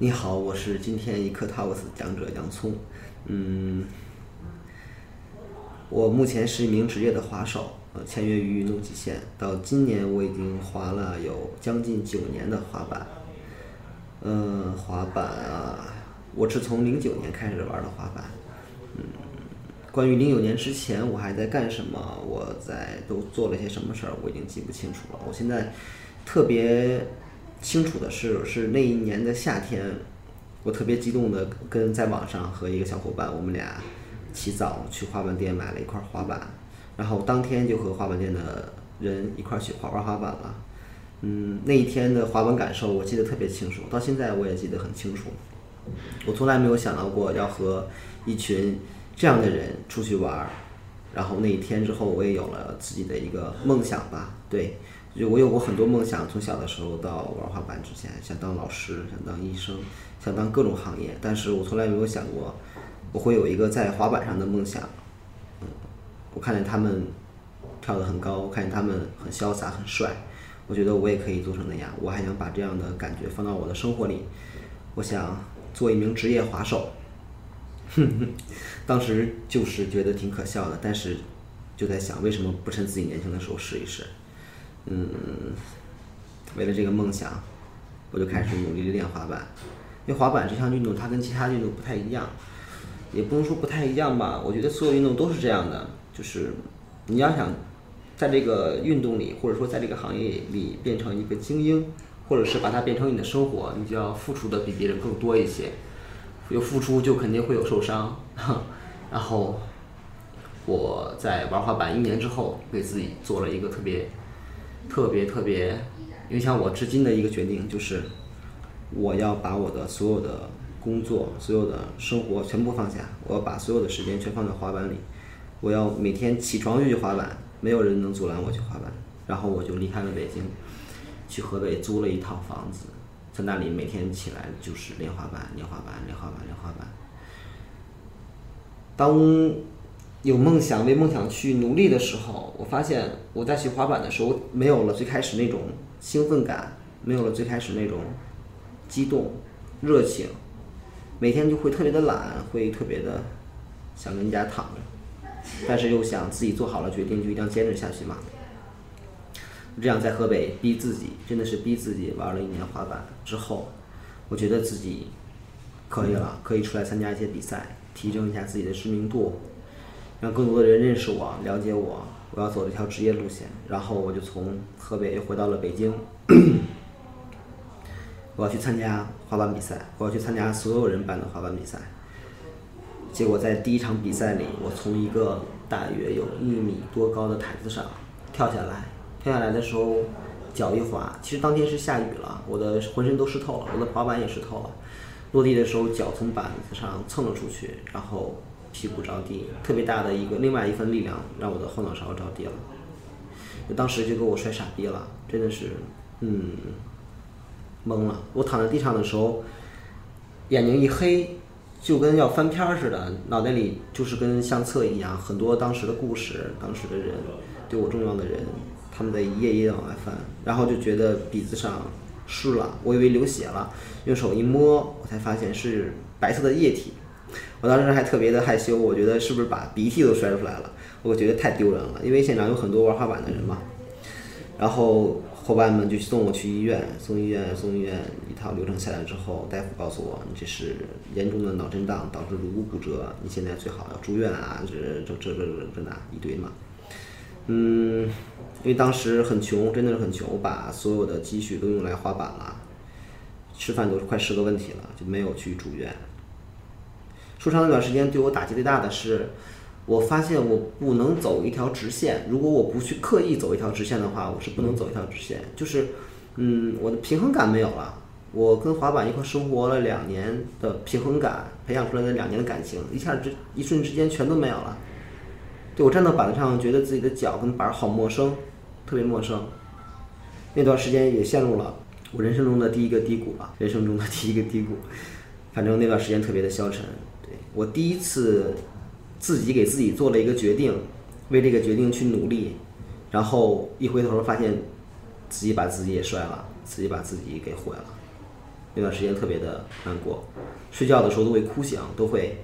你好，我是今天一刻 Talks 讲者洋葱。嗯，我目前是一名职业的滑手，呃，签约于运动极限。到今年我已经滑了有将近九年的滑板。嗯，滑板啊，我是从零九年开始玩的滑板。嗯，关于零九年之前我还在干什么，我在都做了些什么事儿，我已经记不清楚了。我现在特别清楚的是，是那一年的夏天，我特别激动的跟在网上和一个小伙伴，我们俩起早去滑板店买了一块滑板，然后当天就和滑板店的人一块去滑玩滑板了。嗯，那一天的滑板感受我记得特别清楚，到现在我也记得很清楚。我从来没有想到过要和一群这样的人出去玩，然后那一天之后，我也有了自己的一个梦想吧。对，就我有过很多梦想，从小的时候到玩滑板之前，想当老师，想当医生，想当各种行业，但是我从来没有想过我会有一个在滑板上的梦想。嗯，我看见他们跳得很高，我看见他们很潇洒、很帅，我觉得我也可以做成那样。我还想把这样的感觉放到我的生活里，我想做一名职业滑手。哼哼，当时就是觉得挺可笑的，但是就在想，为什么不趁自己年轻的时候试一试？嗯，为了这个梦想，我就开始努力地练滑板。因为滑板这项运动，它跟其他运动不太一样，也不能说不太一样吧。我觉得所有运动都是这样的，就是你要想在这个运动里，或者说在这个行业里变成一个精英，或者是把它变成你的生活，你就要付出的比别人更多一些。有付出就肯定会有受伤，然后我在玩滑板一年之后，给自己做了一个特别、特别、特别影响我至今的一个决定，就是我要把我的所有的工作、所有的生活全部放下，我要把所有的时间全放在滑板里，我要每天起床就去滑板，没有人能阻拦我去滑板，然后我就离开了北京，去河北租了一套房子。在那里每天起来就是练滑板，练滑板，练滑板，练滑板。当有梦想、为梦想去努力的时候，我发现我在学滑板的时候没有了最开始那种兴奋感，没有了最开始那种激动、热情，每天就会特别的懒，会特别的想跟家躺着，但是又想自己做好了决定就一定要坚持下去嘛。这样在河北逼自己，真的是逼自己玩了一年滑板之后，我觉得自己可以了，可以出来参加一些比赛，提升一下自己的知名度，让更多的人认识我、了解我。我要走这条职业路线，然后我就从河北又回到了北京。我要去参加滑板比赛，我要去参加所有人办的滑板比赛。结果在第一场比赛里，我从一个大约有一米多高的台子上跳下来。跳下来的时候，脚一滑，其实当天是下雨了，我的浑身都湿透了，我的滑板也湿透了。落地的时候，脚从板子上蹭了出去，然后屁股着地，特别大的一个另外一份力量让我的后脑勺着地了。当时就给我摔傻逼了，真的是，嗯，懵了。我躺在地上的时候，眼睛一黑，就跟要翻篇似的，脑袋里就是跟相册一样，很多当时的故事，当时的人，对我重要的人。他们在一页一页往外翻，然后就觉得鼻子上湿了，我以为流血了，用手一摸，我才发现是白色的液体。我当时还特别的害羞，我觉得是不是把鼻涕都摔出来了？我觉得太丢人了，因为现场有很多玩滑板的人嘛。然后伙伴们就送我去医院，送医院，送医院，一套流程下来之后，大夫告诉我，你这是严重的脑震荡导致颅骨骨折，你现在最好要住院啊，这这这这这那一堆嘛。嗯，因为当时很穷，真的是很穷，我把所有的积蓄都用来滑板了，吃饭都快是个问题了，就没有去住院。受伤那段时间对我打击最大的是，我发现我不能走一条直线，如果我不去刻意走一条直线的话，我是不能走一条直线，就是，嗯，我的平衡感没有了。我跟滑板一块生活了两年的平衡感，培养出来的两年的感情，一下之一瞬之间全都没有了。对我站到板子上，觉得自己的脚跟板儿好陌生，特别陌生。那段时间也陷入了我人生中的第一个低谷吧，人生中的第一个低谷。反正那段时间特别的消沉。我第一次自己给自己做了一个决定，为这个决定去努力，然后一回头发现自己把自己也摔了，自己把自己给毁了。那段时间特别的难过，睡觉的时候都会哭醒，都会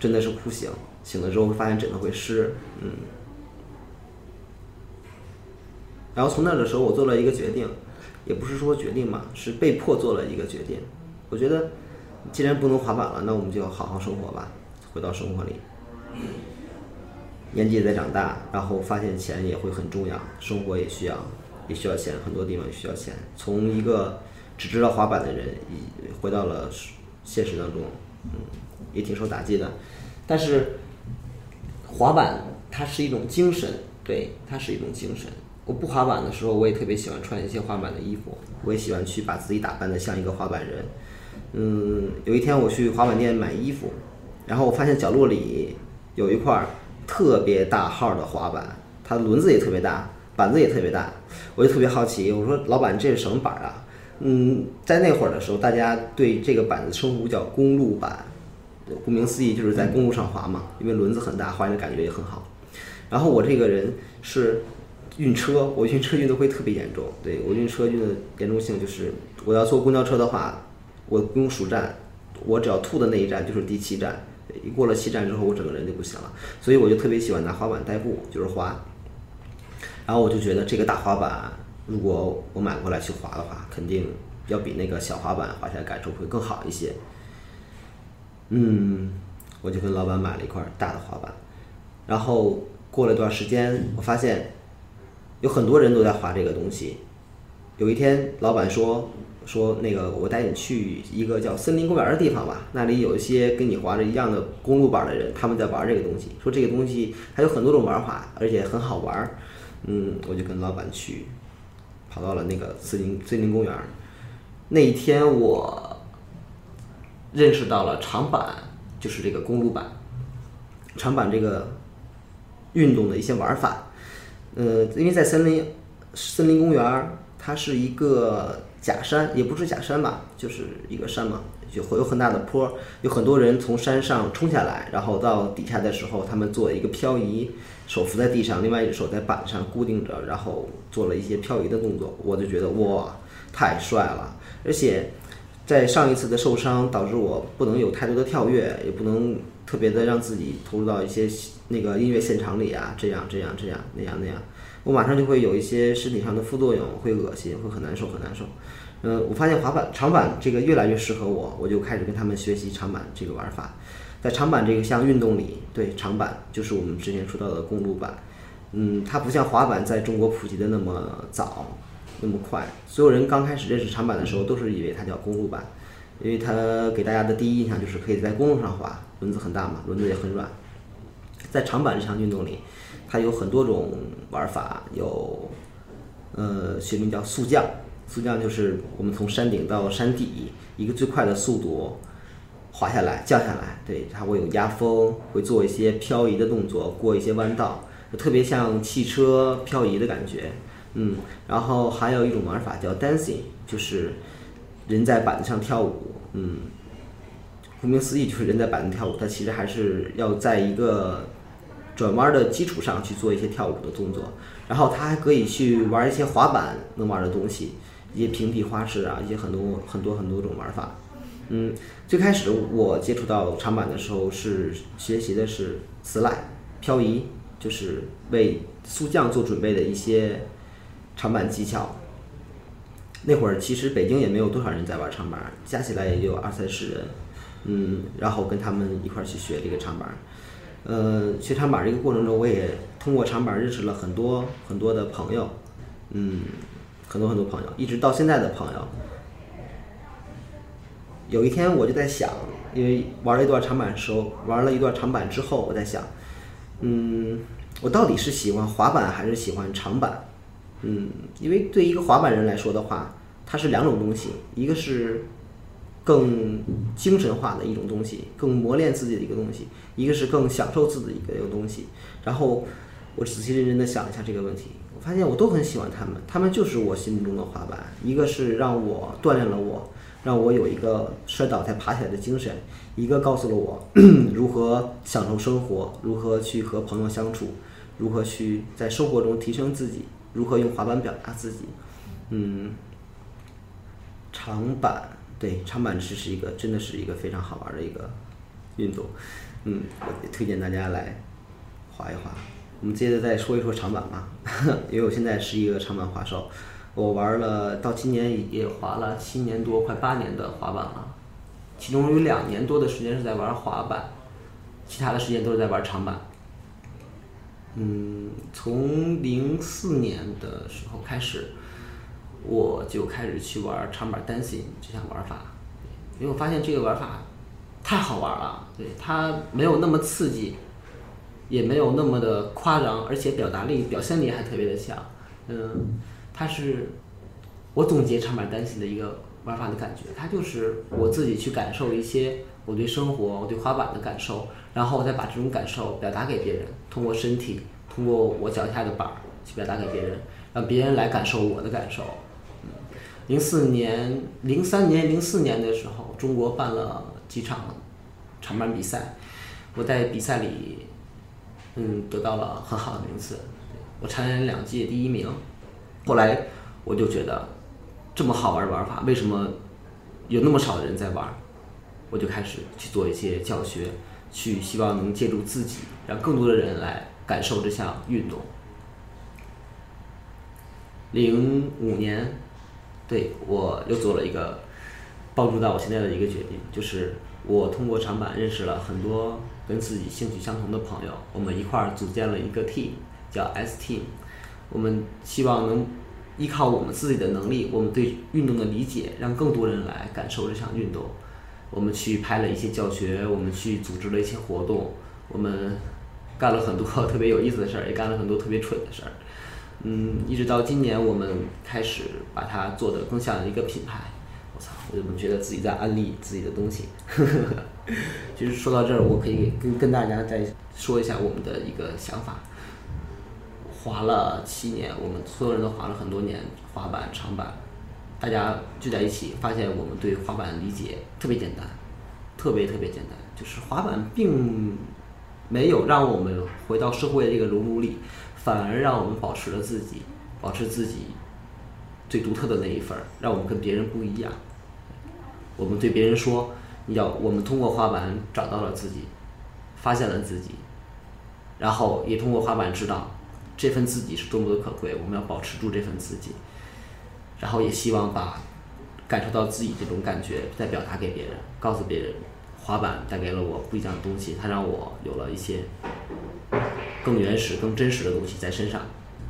真的是哭醒，醒了之后发现枕头会湿，嗯。然后从那的时候，我做了一个决定，也不是说决定嘛，是被迫做了一个决定。我觉得，既然不能滑板了，那我们就好好生活吧，回到生活里。年纪也在长大，然后发现钱也会很重要，生活也需要，也需要钱，很多地方也需要钱。从一个只知道滑板的人，回到了现实当中，嗯，也挺受打击的。但是，滑板它是一种精神，对，它是一种精神。我不滑板的时候，我也特别喜欢穿一些滑板的衣服，我也喜欢去把自己打扮的像一个滑板人。嗯，有一天我去滑板店买衣服，然后我发现角落里有一块特别大号的滑板，它轮子也特别大，板子也特别大，我就特别好奇，我说老板这是什么板啊？嗯，在那会儿的时候，大家对这个板子称呼叫公路板，顾名思义就是在公路上滑嘛，因为轮子很大，滑的感觉也很好。然后我这个人是。晕车，我晕车晕的会特别严重。对我晕车晕的严重性就是，我要坐公交车的话，我不用数站，我只要吐的那一站就是第七站，一过了七站之后，我整个人就不行了。所以我就特别喜欢拿滑板代步，就是滑。然后我就觉得这个大滑板，如果我买过来去滑的话，肯定要比那个小滑板滑起来感受会更好一些。嗯，我就跟老板买了一块大的滑板，然后过了一段时间，我发现。有很多人都在滑这个东西。有一天，老板说：“说那个，我带你去一个叫森林公园的地方吧，那里有一些跟你滑着一样的公路板的人，他们在玩这个东西。说这个东西还有很多种玩法，而且很好玩。”嗯，我就跟老板去，跑到了那个森林森林公园。那一天，我认识到了长板，就是这个公路板，长板这个运动的一些玩法。呃，因为在森林森林公园它是一个假山，也不是假山吧，就是一个山嘛，就会有很大的坡，有很多人从山上冲下来，然后到底下的时候，他们做一个漂移，手扶在地上，另外一只手在板上固定着，然后做了一些漂移的动作，我就觉得哇，太帅了！而且在上一次的受伤导致我不能有太多的跳跃，也不能。特别的让自己投入到一些那个音乐现场里啊，这样这样这样那样那样，我马上就会有一些身体上的副作用，会恶心，会很难受很难受。呃，我发现滑板长板这个越来越适合我，我就开始跟他们学习长板这个玩法。在长板这个项运动里，对长板就是我们之前说到的公路板，嗯，它不像滑板在中国普及的那么早，那么快。所有人刚开始认识长板的时候，都是以为它叫公路板。因为它给大家的第一印象就是可以在公路上滑，轮子很大嘛，轮子也很软。在长板这项运动里，它有很多种玩法，有，呃，学名叫速降，速降就是我们从山顶到山底，一个最快的速度滑下来、降下来，对，它会有压风，会做一些漂移的动作，过一些弯道，特别像汽车漂移的感觉，嗯，然后还有一种玩法叫 dancing，就是。人在板子上跳舞，嗯，顾名思义就是人在板子跳舞。它其实还是要在一个转弯的基础上去做一些跳舞的动作。然后它还可以去玩一些滑板能玩的东西，一些平地花式啊，一些很多很多很多种玩法。嗯，最开始我接触到长板的时候是学习的是 slide 漂移，就是为速降做准备的一些长板技巧。那会儿其实北京也没有多少人在玩长板，加起来也就二三十人，嗯，然后跟他们一块儿去学这个长板，呃，学长板这个过程中，我也通过长板认识了很多很多的朋友，嗯，很多很多朋友，一直到现在的朋友。有一天我就在想，因为玩了一段长板的时候，玩了一段长板之后，我在想，嗯，我到底是喜欢滑板还是喜欢长板？嗯，因为对一个滑板人来说的话，它是两种东西，一个是更精神化的一种东西，更磨练自己的一个东西；一个是更享受自己的一个东西。然后我仔细认真的想了一下这个问题，我发现我都很喜欢他们，他们就是我心目中的滑板。一个是让我锻炼了我，让我有一个摔倒再爬起来的精神；一个告诉了我 如何享受生活，如何去和朋友相处，如何去在生活中提升自己。如何用滑板表达自己？嗯，长板，对，长板池是一个真的是一个非常好玩的一个运动，嗯，我推荐大家来滑一滑。我们接着再说一说长板吧，因为我现在是一个长板滑手，我玩了到今年也滑了七年多，快八年的滑板了，其中有两年多的时间是在玩滑板，其他的时间都是在玩长板。嗯，从零四年的时候开始，我就开始去玩长板 dancing 这项玩法，因为我发现这个玩法太好玩了，对它没有那么刺激，也没有那么的夸张，而且表达力、表现力还特别的强。嗯，它是我总结长板 dancing 的一个玩法的感觉，它就是我自己去感受一些我对生活、我对滑板的感受。然后我再把这种感受表达给别人，通过身体，通过我脚下的板儿去表达给别人，让别人来感受我的感受。零四年、零三年、零四年的时候，中国办了几场长板比赛，我在比赛里，嗯，得到了很好的名次，我蝉联两届第一名。后来我就觉得，这么好玩的玩法，为什么有那么少的人在玩？我就开始去做一些教学。去希望能借助自己，让更多的人来感受这项运动。零五年，对我又做了一个帮助到我现在的一个决定，就是我通过长板认识了很多跟自己兴趣相同的朋友，我们一块儿组建了一个 team，叫 S team。我们希望能依靠我们自己的能力，我们对运动的理解，让更多人来感受这项运动。我们去拍了一些教学，我们去组织了一些活动，我们干了很多 特别有意思的事儿，也干了很多特别蠢的事儿。嗯，一直到今年，我们开始把它做的更像一个品牌。我操，我怎么觉得自己在安利自己的东西？其实说到这儿，我可以跟跟大家再说一下我们的一个想法。滑了七年，我们所有人都滑了很多年滑板、长板。大家聚在一起，发现我们对滑板理解特别简单，特别特别简单。就是滑板并没有让我们回到社会的这个熔炉里，反而让我们保持了自己，保持自己最独特的那一份儿，让我们跟别人不一样。我们对别人说，要我们通过滑板找到了自己，发现了自己，然后也通过滑板知道这份自己是多么的可贵，我们要保持住这份自己。然后也希望把感受到自己这种感觉再表达给别人，告诉别人，滑板带给了我不一样的东西，它让我有了一些更原始、更真实的东西在身上。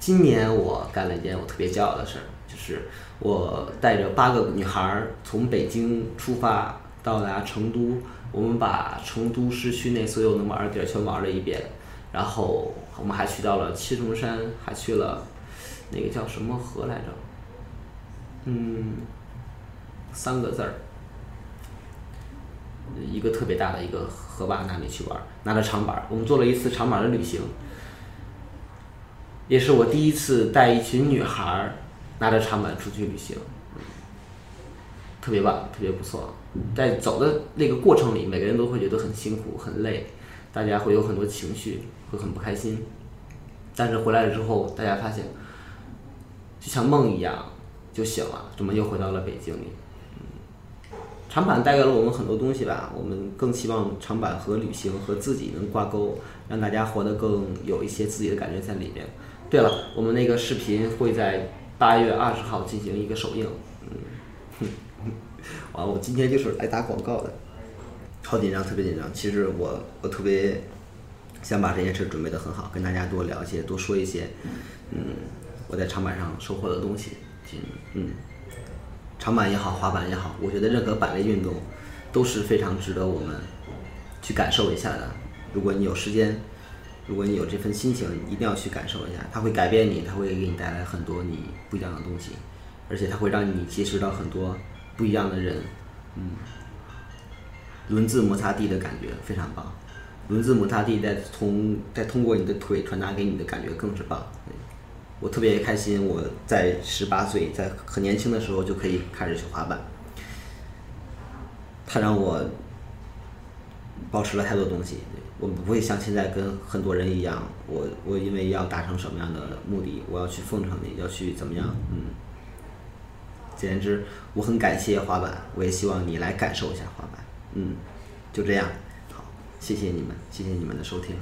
今年我干了一件我特别骄傲的事儿，就是我带着八个女孩儿从北京出发到达成都，我们把成都市区内所有能玩的地儿全玩了一遍，然后我们还去到了七重山，还去了那个叫什么河来着？嗯，三个字儿，一个特别大的一个河坝那里去玩，拿着长板，我们做了一次长板的旅行，也是我第一次带一群女孩拿着长板出去旅行，特别棒，特别不错。在走的那个过程里，每个人都会觉得很辛苦、很累，大家会有很多情绪，会很不开心。但是回来了之后，大家发现就像梦一样。就醒了，怎么又回到了北京里？长板带给了我们很多东西吧。我们更希望长板和旅行和自己能挂钩，让大家活得更有一些自己的感觉在里面。对了，我们那个视频会在八月二十号进行一个首映。嗯，完，我今天就是来打广告的，超紧张，特别紧张。其实我我特别想把这件事准备得很好，跟大家多聊一些，多说一些。嗯，我在长板上收获的东西。嗯，长板也好，滑板也好，我觉得任何板类运动都是非常值得我们去感受一下的。如果你有时间，如果你有这份心情，一定要去感受一下。它会改变你，它会给你带来很多你不一样的东西，而且它会让你结识到很多不一样的人。嗯，轮子摩擦地的感觉非常棒，轮子摩擦地再从再通过你的腿传达给你的感觉更是棒。我特别开心，我在十八岁，在很年轻的时候就可以开始学滑板。它让我保持了太多东西。我不会像现在跟很多人一样，我我因为要达成什么样的目的，我要去奉承你，要去怎么样？嗯，简言之，我很感谢滑板，我也希望你来感受一下滑板。嗯，就这样，好，谢谢你们，谢谢你们的收听。